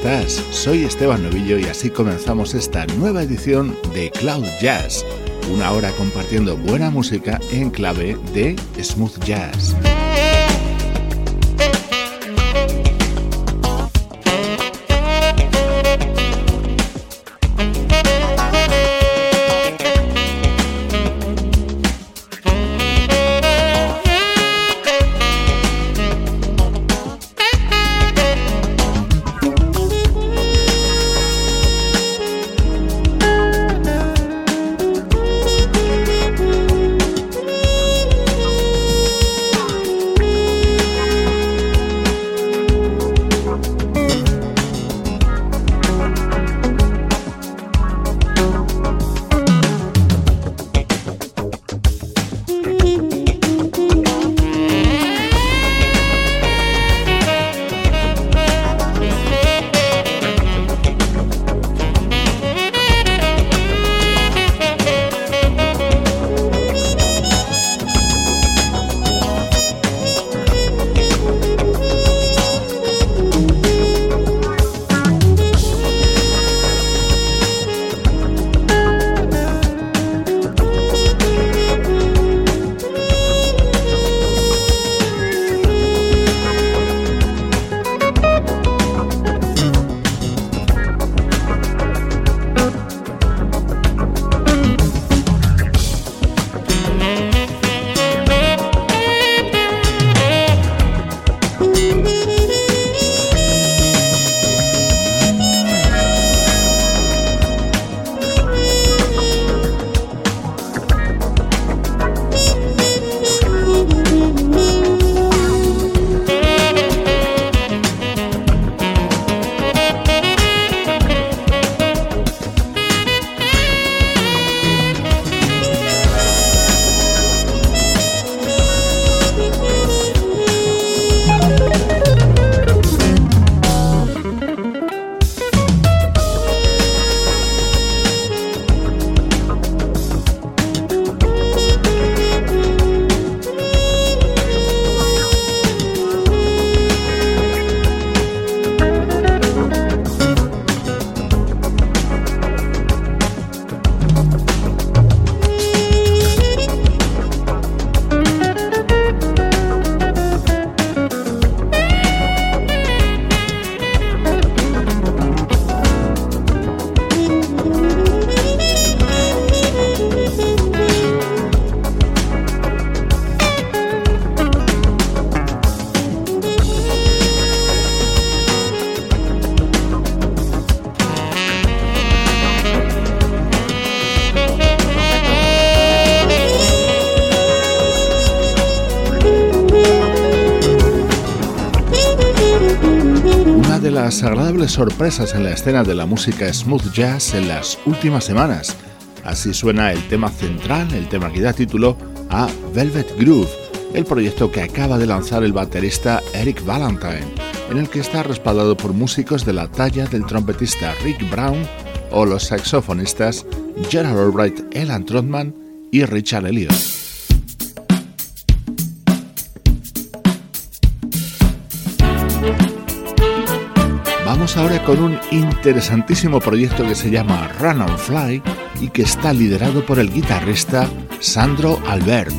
Estás? Soy Esteban Novillo y así comenzamos esta nueva edición de Cloud Jazz, una hora compartiendo buena música en clave de smooth jazz. Agradables sorpresas en la escena de la música smooth jazz en las últimas semanas. Así suena el tema central, el tema que da título a Velvet Groove, el proyecto que acaba de lanzar el baterista Eric Valentine, en el que está respaldado por músicos de la talla del trompetista Rick Brown o los saxofonistas Gerald Albright, Elan Trotman y Richard Elliott. Ahora con un interesantísimo proyecto que se llama Run and Fly y que está liderado por el guitarrista Sandro Albert.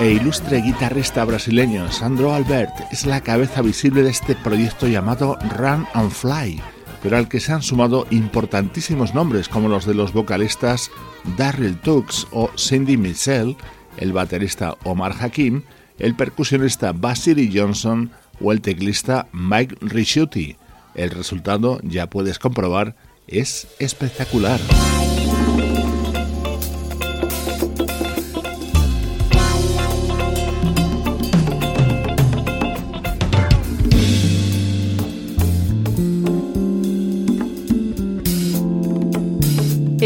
E ilustre guitarrista brasileño Sandro Albert es la cabeza visible de este proyecto llamado Run and Fly, pero al que se han sumado importantísimos nombres como los de los vocalistas Darryl Tux o Cindy Mitchell, el baterista Omar Hakim, el percusionista Basiri Johnson o el teclista Mike Ricciuti. El resultado, ya puedes comprobar, es espectacular.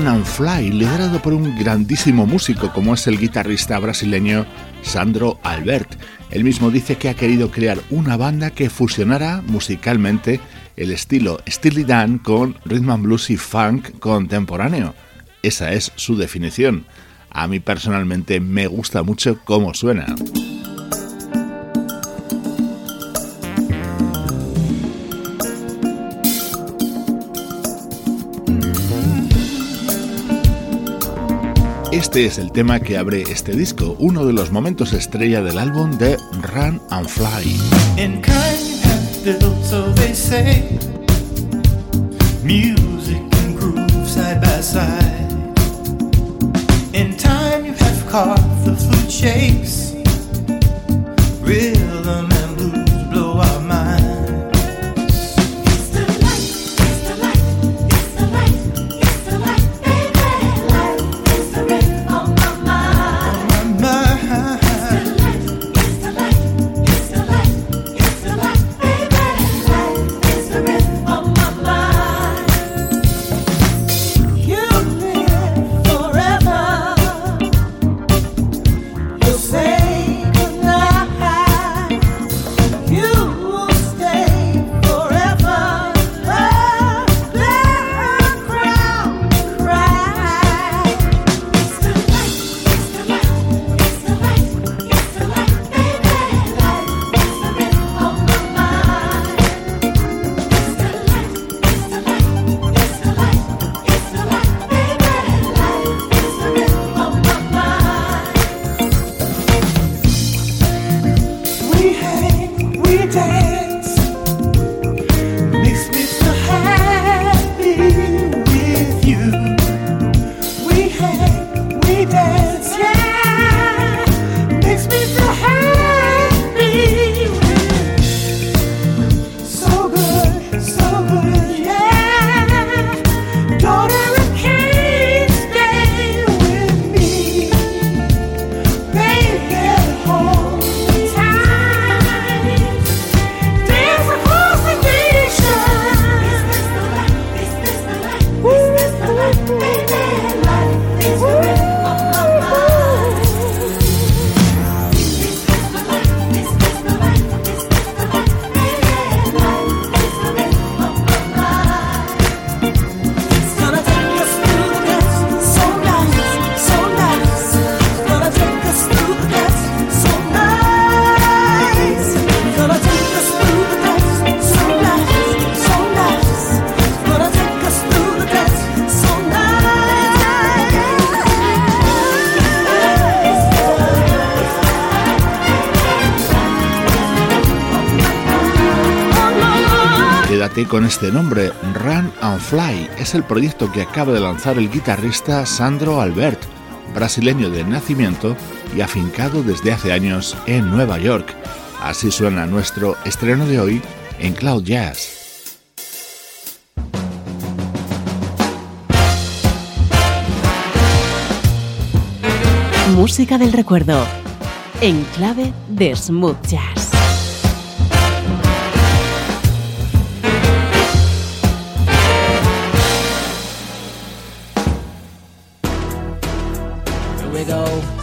Run and Fly, liderado por un grandísimo músico como es el guitarrista brasileño Sandro Albert. Él mismo dice que ha querido crear una banda que fusionara musicalmente el estilo Steely Dan con rhythm and blues y funk contemporáneo. Esa es su definición. A mí personalmente me gusta mucho cómo suena. Este es el tema que abre este disco, uno de los momentos estrella del álbum de Run and Fly. In kind have built, so they say. Music and groove side by side. In time you have carved the flute shapes. Rhythm con este nombre, Run and Fly. Es el proyecto que acaba de lanzar el guitarrista Sandro Albert, brasileño de nacimiento y afincado desde hace años en Nueva York. Así suena nuestro estreno de hoy en Cloud Jazz. Música del recuerdo, en clave de smooth jazz. we go.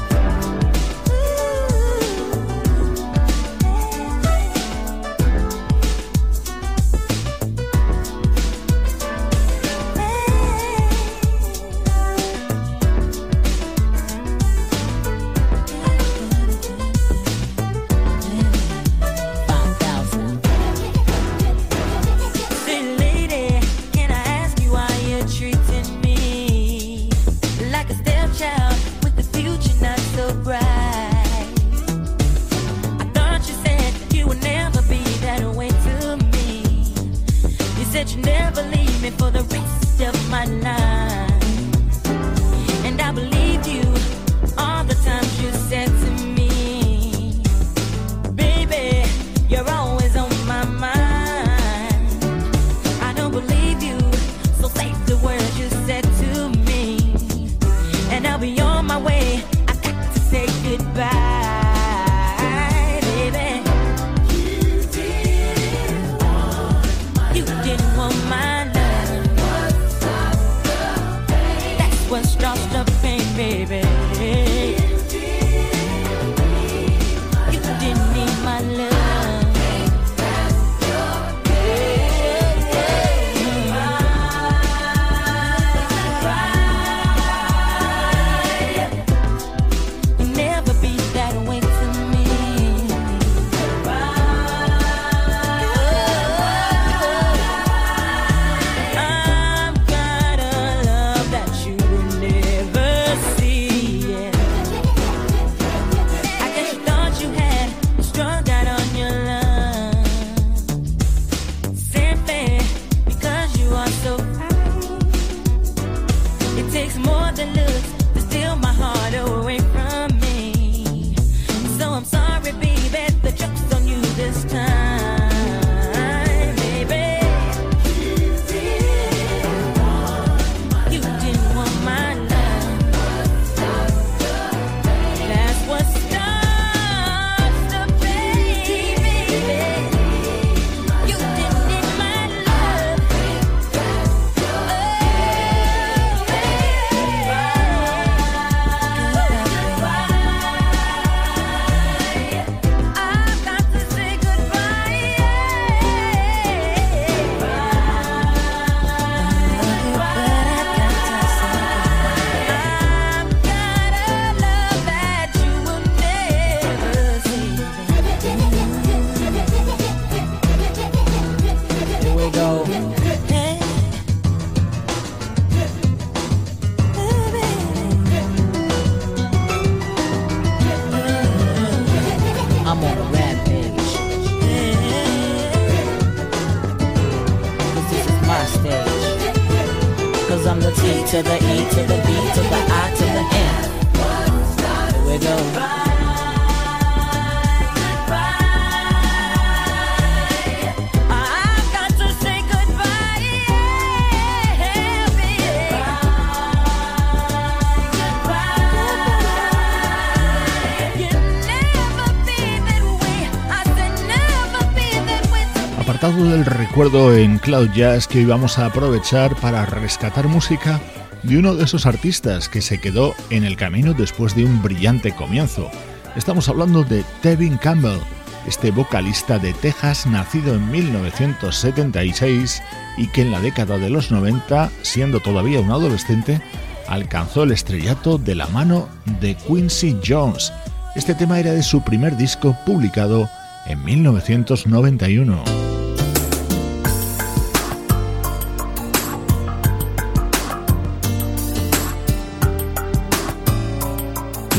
Del recuerdo en Cloud Jazz que hoy vamos a aprovechar para rescatar música de uno de esos artistas que se quedó en el camino después de un brillante comienzo. Estamos hablando de Tevin Campbell, este vocalista de Texas nacido en 1976 y que en la década de los 90, siendo todavía un adolescente, alcanzó el estrellato de la mano de Quincy Jones. Este tema era de su primer disco publicado en 1991.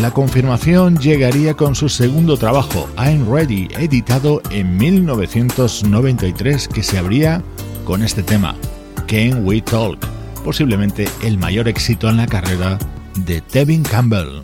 La confirmación llegaría con su segundo trabajo, I'm Ready, editado en 1993, que se abría con este tema, Can We Talk, posiblemente el mayor éxito en la carrera de Tevin Campbell.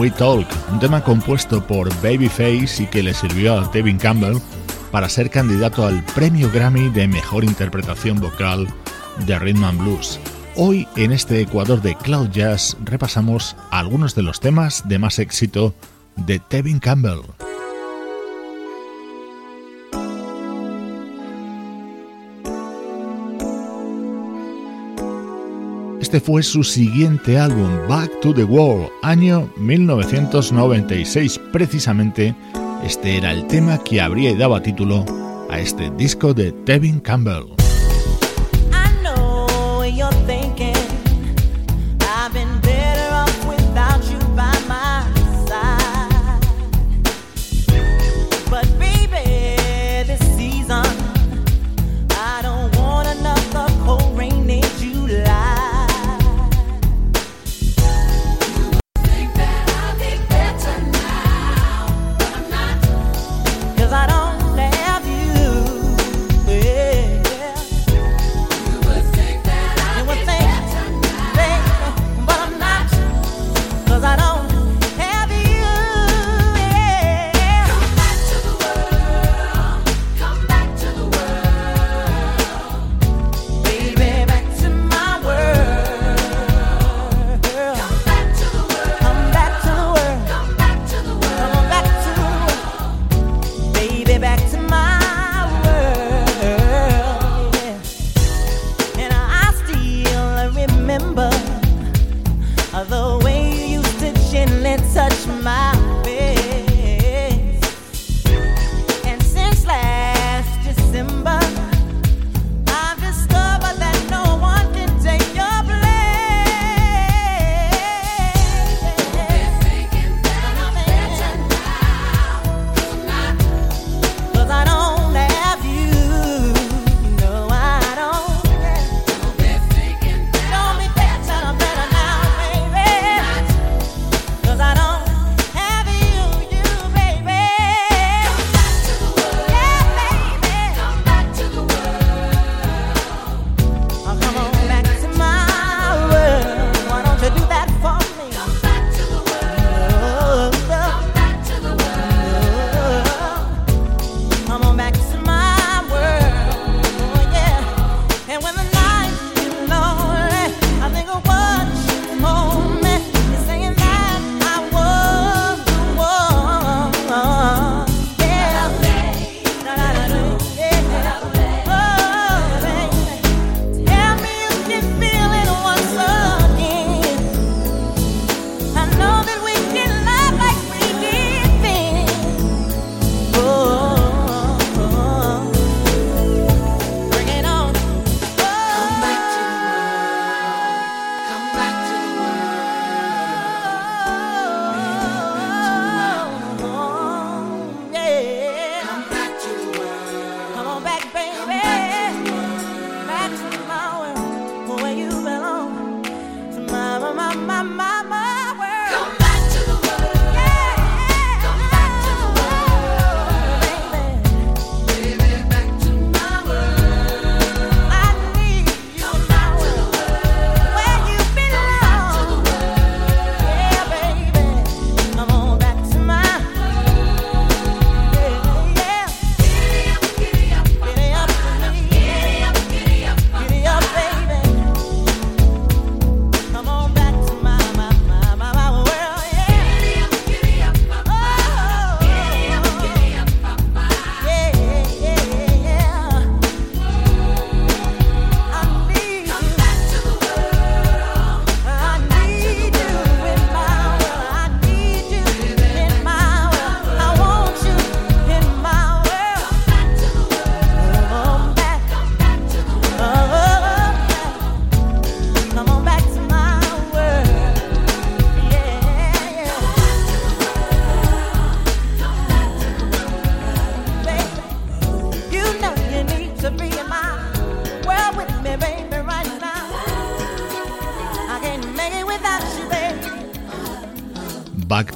We Talk, un tema compuesto por Babyface y que le sirvió a Tevin Campbell para ser candidato al premio Grammy de mejor interpretación vocal de Rhythm and Blues. Hoy en este Ecuador de Cloud Jazz repasamos algunos de los temas de más éxito de Tevin Campbell. Este fue su siguiente álbum, Back to the World, año 1996. Precisamente, este era el tema que habría y daba título a este disco de Tevin Campbell.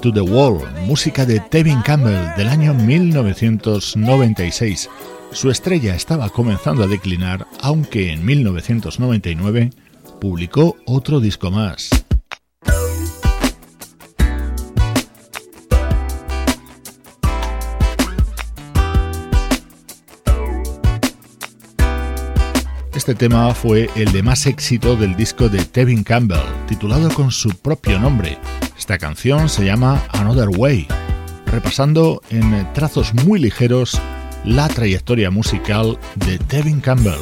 to the Wall, música de Tevin Campbell del año 1996. Su estrella estaba comenzando a declinar, aunque en 1999 publicó otro disco más. Este tema fue el de más éxito del disco de Tevin Campbell, titulado con su propio nombre, esta canción se llama Another Way, repasando en trazos muy ligeros la trayectoria musical de Tevin Campbell.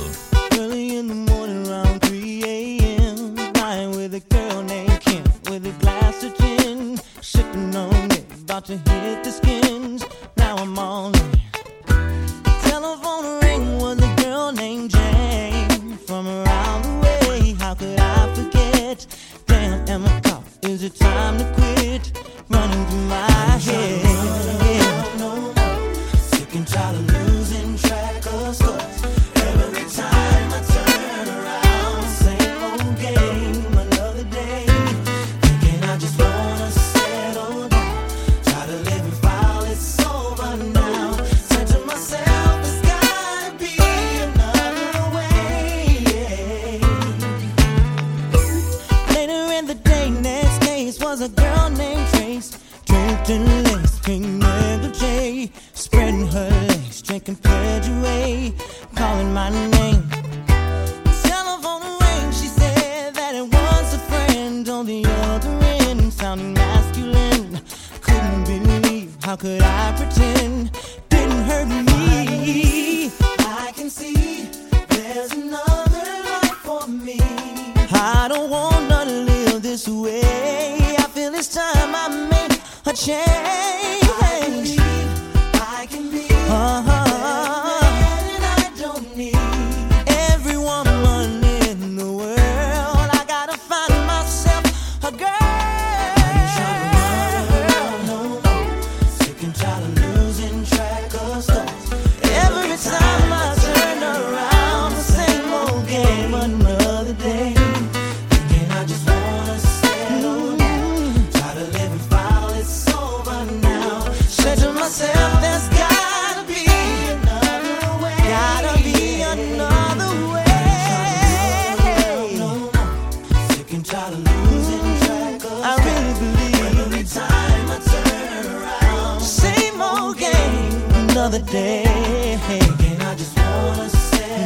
hey. Wanna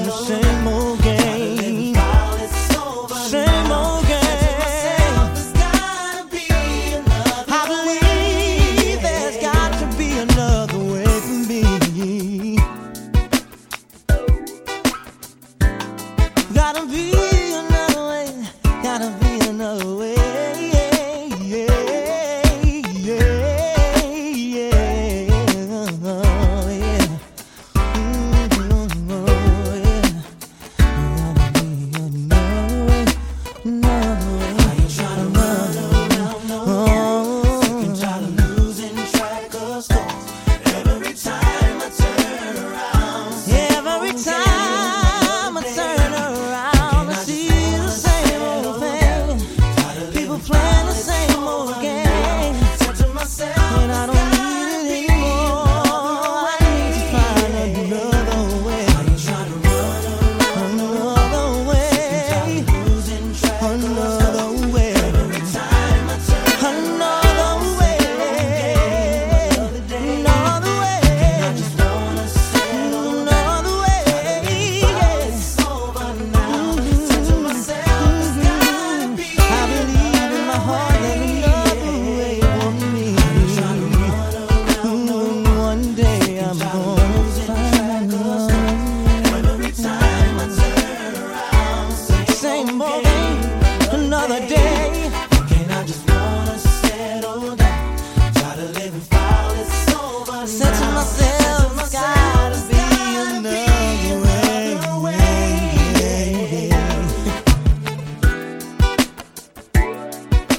the same old game.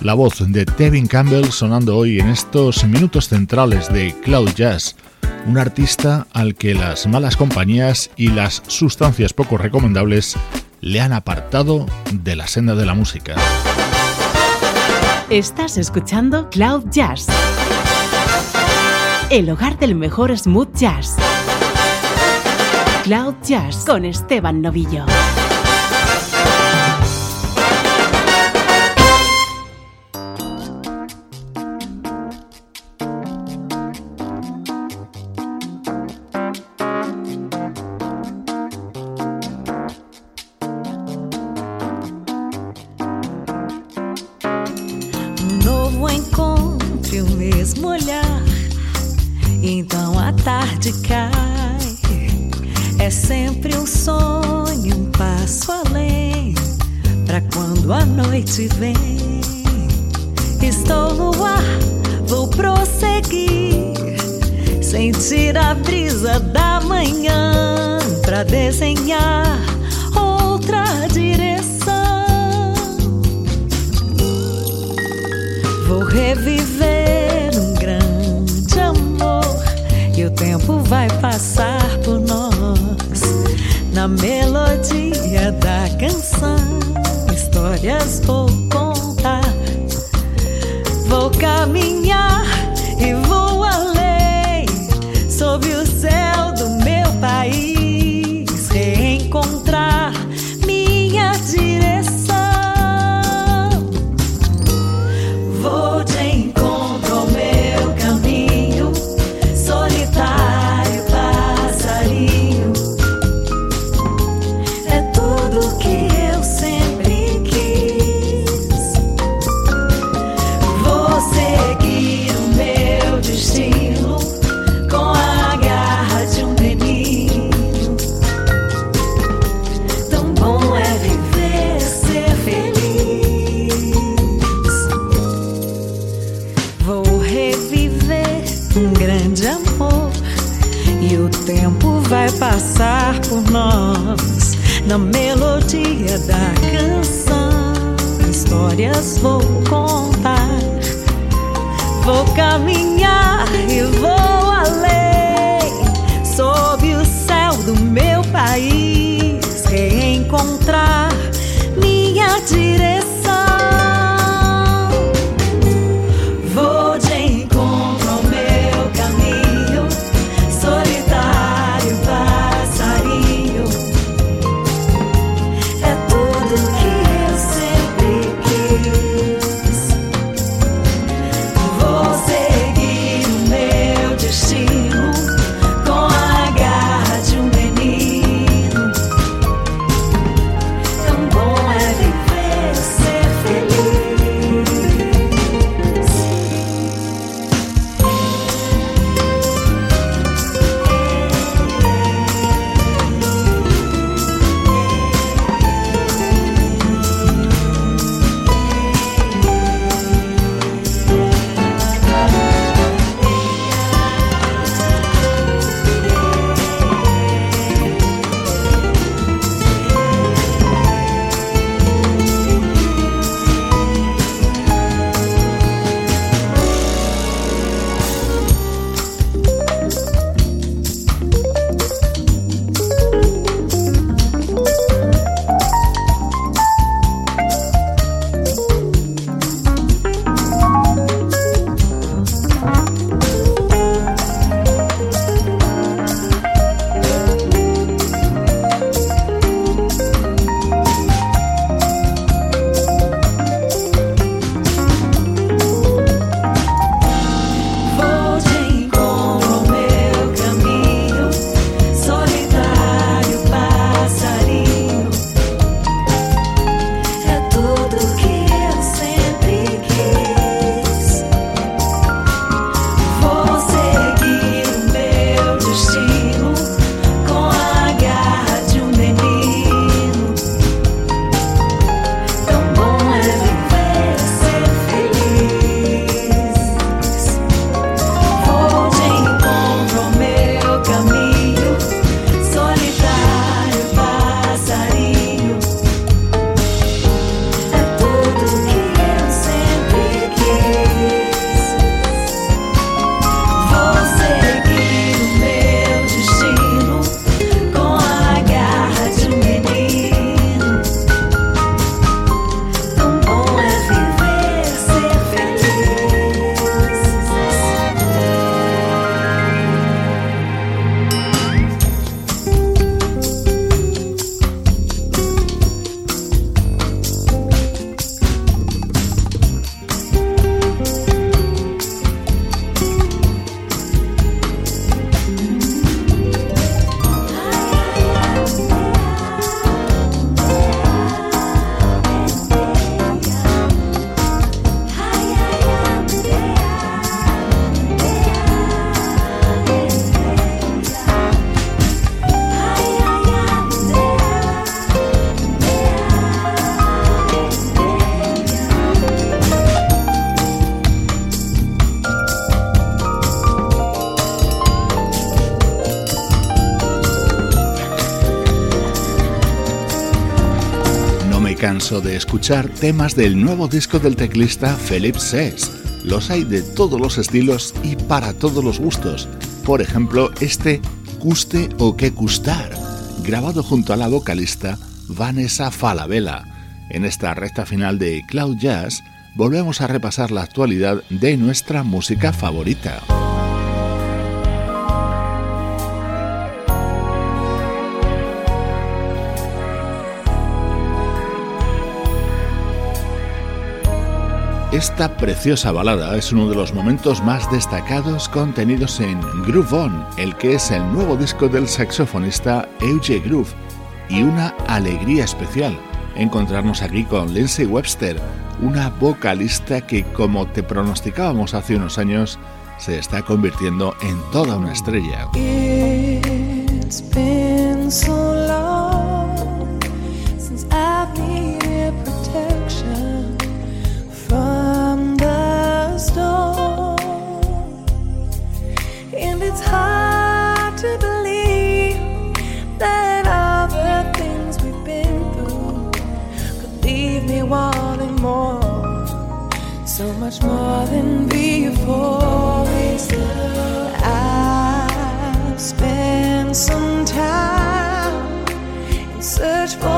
La voz de Tevin Campbell sonando hoy en estos minutos centrales de Cloud Jazz, un artista al que las malas compañías y las sustancias poco recomendables le han apartado de la senda de la música. Estás escuchando Cloud Jazz, el hogar del mejor smooth jazz. Cloud Jazz con Esteban Novillo. Temas del nuevo disco del teclista Philip Sess. Los hay de todos los estilos y para todos los gustos. Por ejemplo, este Custe o que Custar, grabado junto a la vocalista Vanessa Falabella. En esta recta final de Cloud Jazz, volvemos a repasar la actualidad de nuestra música favorita. Esta preciosa balada es uno de los momentos más destacados contenidos en Groove On, el que es el nuevo disco del saxofonista Euge Groove, y una alegría especial encontrarnos aquí con Lindsay Webster, una vocalista que, como te pronosticábamos hace unos años, se está convirtiendo en toda una estrella. Search for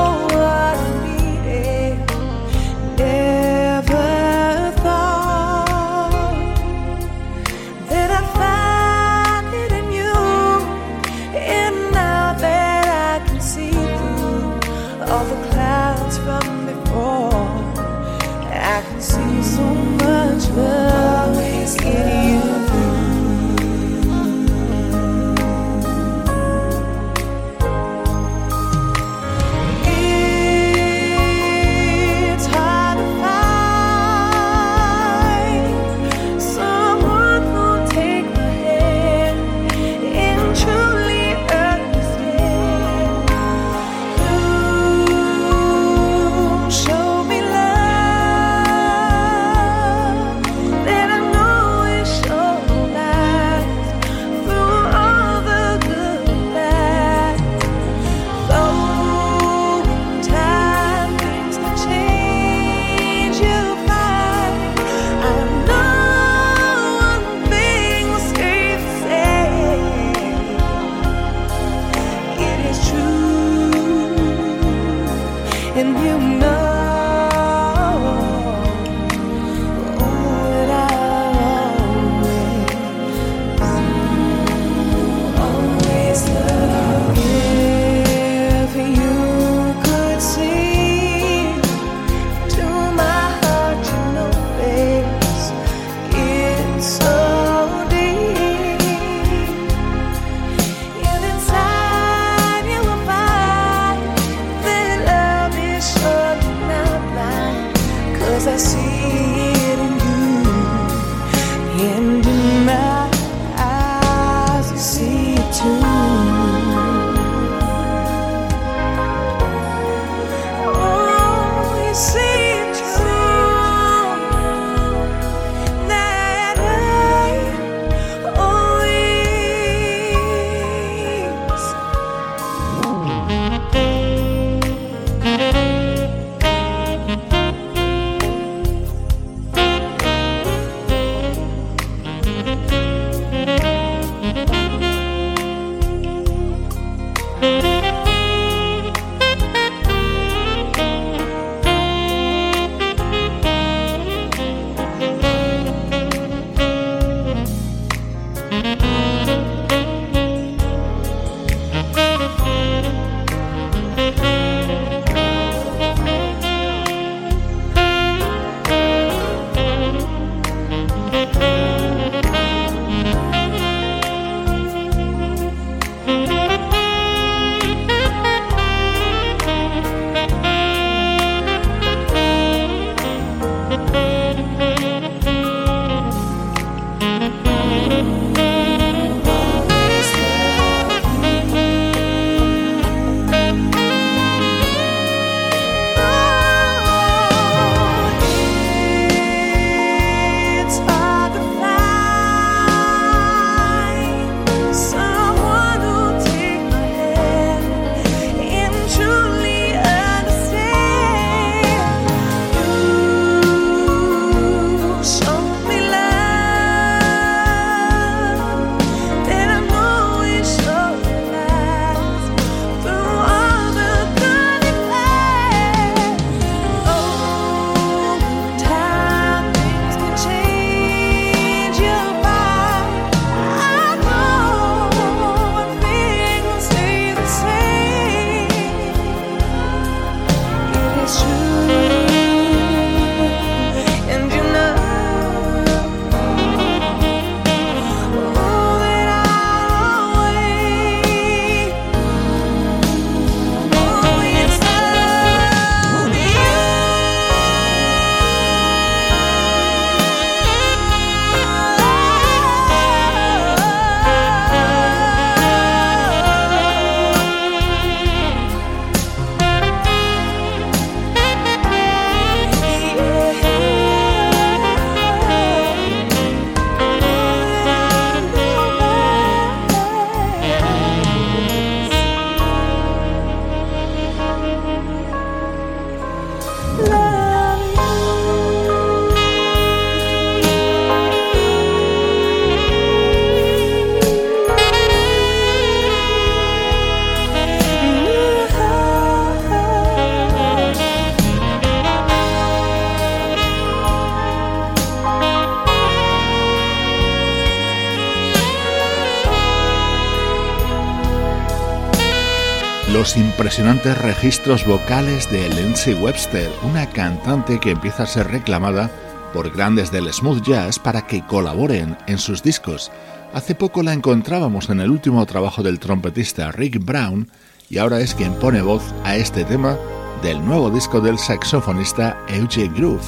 los impresionantes registros vocales de Lindsay Webster, una cantante que empieza a ser reclamada por grandes del smooth jazz para que colaboren en sus discos. Hace poco la encontrábamos en el último trabajo del trompetista Rick Brown y ahora es quien pone voz a este tema del nuevo disco del saxofonista Eugene Groove,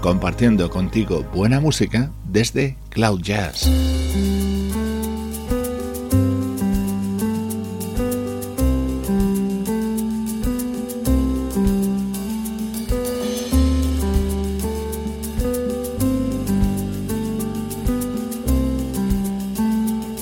compartiendo contigo buena música desde Cloud Jazz.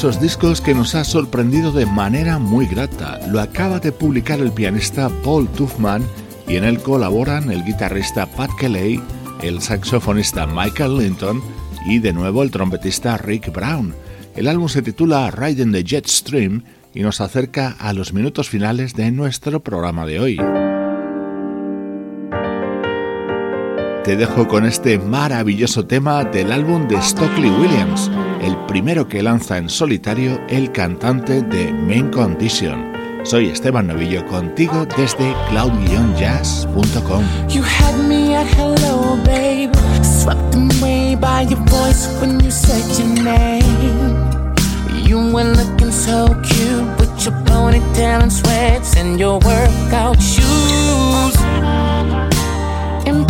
Esos discos que nos ha sorprendido de manera muy grata. Lo acaba de publicar el pianista Paul Tuffman y en él colaboran el guitarrista Pat Kelly, el saxofonista Michael Linton y de nuevo el trompetista Rick Brown. El álbum se titula Riding the Jet Stream y nos acerca a los minutos finales de nuestro programa de hoy. Te dejo con este maravilloso tema del álbum de Stockley Williams el primero que lanza en solitario el cantante de Main Condition. Soy Esteban Novillo contigo desde cloud-jazz.com. You were looking so cute your and sweats and your workout shoes.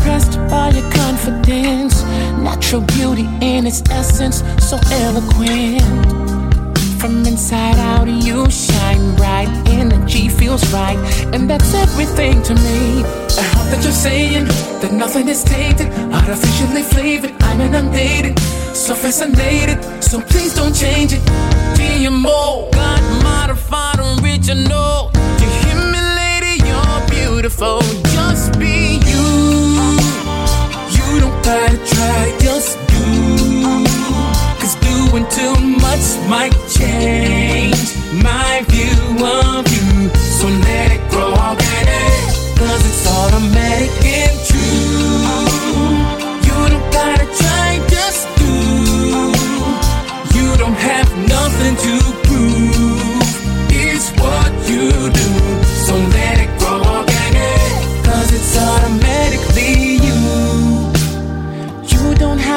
Impressed by your confidence, natural beauty in its essence, so eloquent. From inside out, you shine bright. Energy feels right, and that's everything to me. I hope that you're saying that nothing is tainted, artificially flavored. I'm inundated, so fascinated. So please don't change it. GMO, God modified original. You hear me, lady? You're beautiful. Just be gotta try, just doing too much might change my view of you. So let it grow organic, cause it's automatic and true.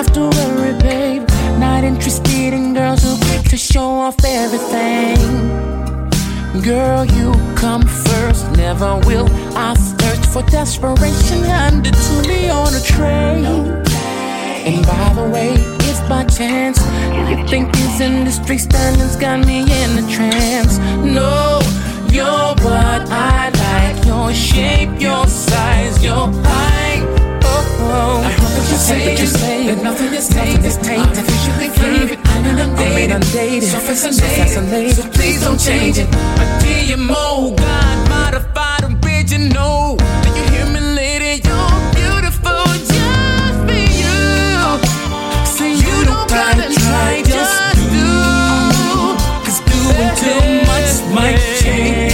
Have to worry, babe not interested in girls who quick to show off everything. Girl, you come first, never will. I thirst for desperation, handed to me on a tray. And by the way, if by chance you think these industry standards got me in a trance, no, you're what I like. Your shape, your size, your height. Oh, you say, you say that nothing is tainted, is tainted. I'm inundated, I'm inundated. So fascinated, so fascinated. So please don't change it. GMO, God modified original. Do you hear me, lady? You're beautiful, just for you. See, you, you don't gotta try, just do. Cause doing too much might change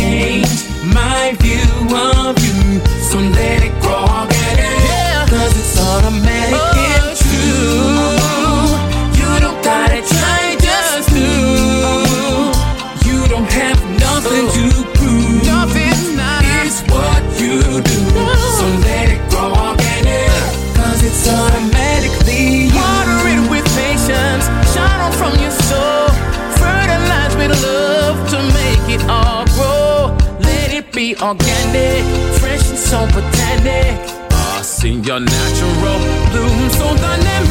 organic, fresh and so botanic I see your natural bloom so dynamic.